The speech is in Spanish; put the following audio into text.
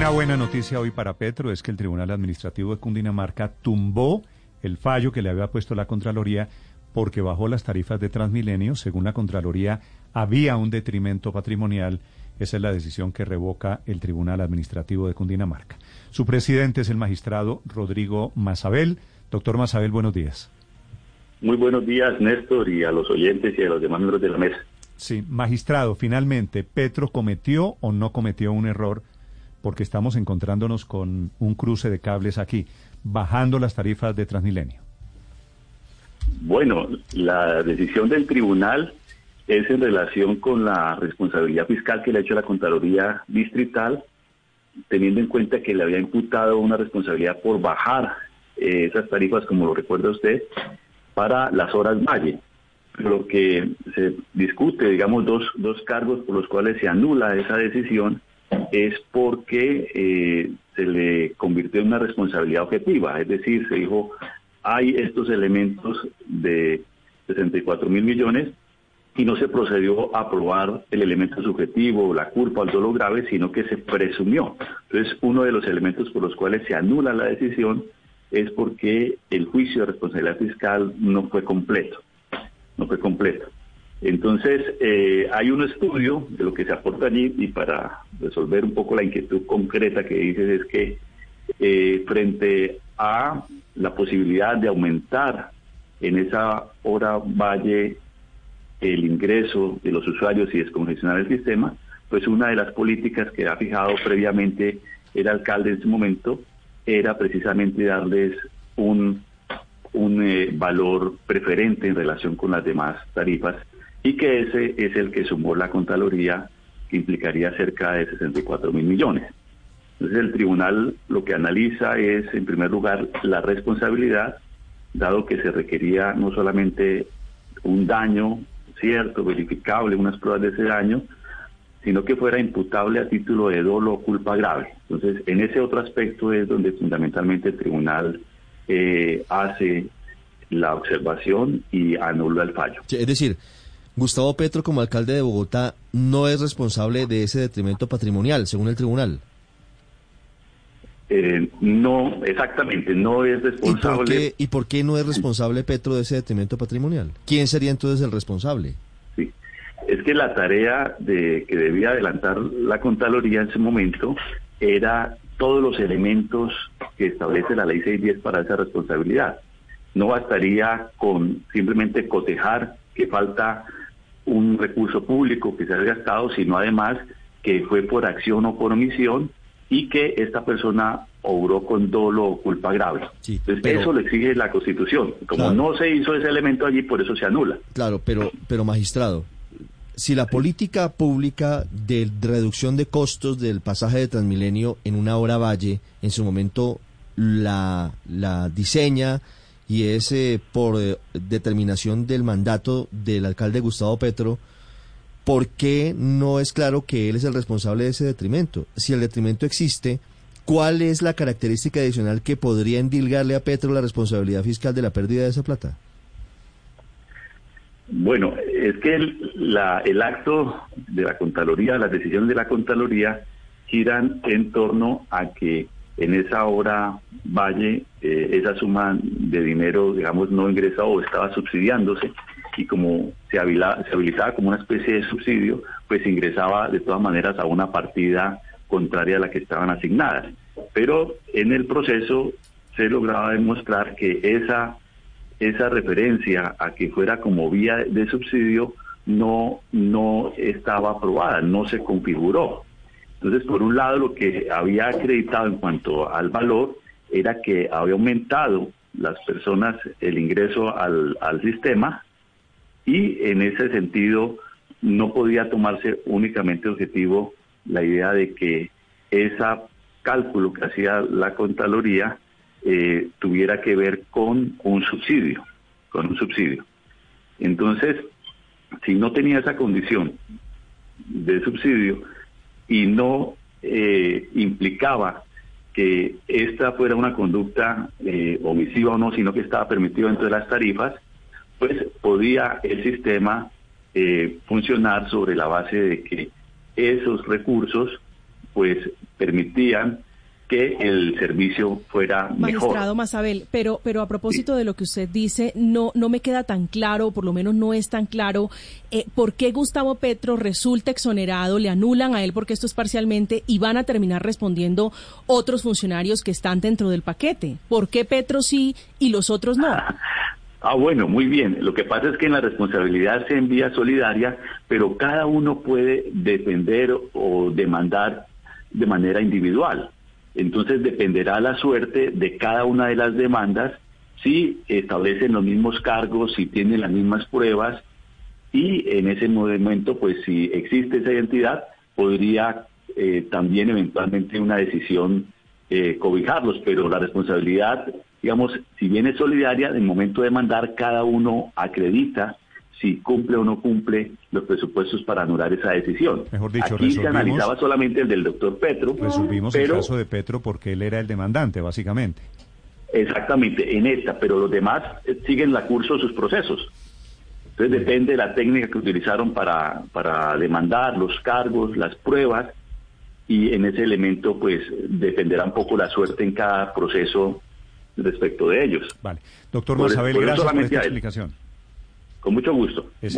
Una buena noticia hoy para Petro es que el Tribunal Administrativo de Cundinamarca tumbó el fallo que le había puesto la Contraloría porque bajó las tarifas de Transmilenio. Según la Contraloría, había un detrimento patrimonial. Esa es la decisión que revoca el Tribunal Administrativo de Cundinamarca. Su presidente es el magistrado Rodrigo Mazabel. Doctor Mazabel, buenos días. Muy buenos días, Néstor, y a los oyentes y a los demás miembros de la mesa. Sí, magistrado, finalmente, ¿Petro cometió o no cometió un error? Porque estamos encontrándonos con un cruce de cables aquí, bajando las tarifas de Transmilenio. Bueno, la decisión del tribunal es en relación con la responsabilidad fiscal que le ha hecho la Contraloría Distrital, teniendo en cuenta que le había imputado una responsabilidad por bajar eh, esas tarifas, como lo recuerda usted, para las horas valle. Lo que se discute, digamos, dos, dos cargos por los cuales se anula esa decisión es porque eh, se le convirtió en una responsabilidad objetiva, es decir, se dijo, hay estos elementos de 64 mil millones y no se procedió a aprobar el elemento subjetivo, la culpa o el dolo grave, sino que se presumió. Entonces, uno de los elementos por los cuales se anula la decisión es porque el juicio de responsabilidad fiscal no fue completo, no fue completo. Entonces, eh, hay un estudio de lo que se aporta allí y para resolver un poco la inquietud concreta que dices es que eh, frente a la posibilidad de aumentar en esa hora valle el ingreso de los usuarios y descongestionar el sistema, pues una de las políticas que ha fijado previamente el alcalde en ese momento era precisamente darles un, un eh, valor preferente en relación con las demás tarifas y que ese es el que sumó la Contraloría, que implicaría cerca de 64 mil millones. Entonces el tribunal lo que analiza es, en primer lugar, la responsabilidad, dado que se requería no solamente un daño cierto, verificable, unas pruebas de ese daño, sino que fuera imputable a título de dolo o culpa grave. Entonces, en ese otro aspecto es donde fundamentalmente el tribunal eh, hace la observación y anula el fallo. Es decir, Gustavo Petro como alcalde de Bogotá no es responsable de ese detrimento patrimonial, según el tribunal. Eh, no, exactamente, no es responsable. ¿Y por, qué, ¿Y por qué no es responsable Petro de ese detrimento patrimonial? ¿Quién sería entonces el responsable? es que la tarea de que debía adelantar la Contraloría en ese momento era todos los elementos que establece la ley 610 para esa responsabilidad. No bastaría con simplemente cotejar que falta un recurso público que se ha gastado, sino además que fue por acción o por omisión y que esta persona obró con dolo o culpa grave. Entonces, eso le exige la Constitución. Como no se hizo ese elemento allí, por eso se anula. Claro, pero, pero magistrado, si la política pública de reducción de costos del pasaje de Transmilenio en una hora valle, en su momento la, la diseña y es eh, por eh, determinación del mandato del alcalde Gustavo Petro, ¿por qué no es claro que él es el responsable de ese detrimento? Si el detrimento existe, ¿cuál es la característica adicional que podría endilgarle a Petro la responsabilidad fiscal de la pérdida de esa plata? Bueno, es que el, la, el acto de la Contraloría, las decisiones de la Contraloría giran en torno a que en esa hora Valle eh, esa suma de dinero, digamos, no ingresaba o estaba subsidiándose y como se, se habilitaba como una especie de subsidio, pues ingresaba de todas maneras a una partida contraria a la que estaban asignadas. Pero en el proceso se lograba demostrar que esa esa referencia a que fuera como vía de subsidio no, no estaba aprobada, no se configuró. Entonces, por un lado, lo que había acreditado en cuanto al valor era que había aumentado las personas el ingreso al, al sistema y en ese sentido no podía tomarse únicamente objetivo la idea de que ese cálculo que hacía la Contraloría eh, tuviera que ver con un subsidio, con un subsidio. Entonces, si no tenía esa condición de subsidio y no eh, implicaba que esta fuera una conducta eh, omisiva o no, sino que estaba permitido dentro de las tarifas, pues podía el sistema funcionar sobre la base de que esos recursos pues permitían que el servicio fuera mejor. Magistrado Masabel, pero, pero a propósito de lo que usted dice, no, no me queda tan claro, por lo menos no es tan claro, eh, por qué Gustavo Petro resulta exonerado, le anulan a él porque esto es parcialmente y van a terminar respondiendo otros funcionarios que están dentro del paquete. ¿Por qué Petro sí y los otros no? Ah, bueno, muy bien. Lo que pasa es que en la responsabilidad se envía solidaria, pero cada uno puede defender o demandar de manera individual. Entonces dependerá la suerte de cada una de las demandas si establecen los mismos cargos, si tienen las mismas pruebas y en ese momento, pues si existe esa identidad, podría eh, también eventualmente una decisión eh, cobijarlos, pero la responsabilidad, digamos, si bien es solidaria, en el momento de mandar cada uno acredita si cumple o no cumple los presupuestos para anular esa decisión. Mejor dicho, Aquí se analizaba solamente el del doctor Petro. Resolvimos el caso de Petro porque él era el demandante, básicamente. Exactamente, en esta, pero los demás eh, siguen la curso de sus procesos. Entonces depende de la técnica que utilizaron para, para demandar, los cargos, las pruebas, y en ese elemento pues dependerá un poco la suerte en cada proceso respecto de ellos. Vale. Doctor Masabel, gracias por esta explicación. Con mucho gusto. El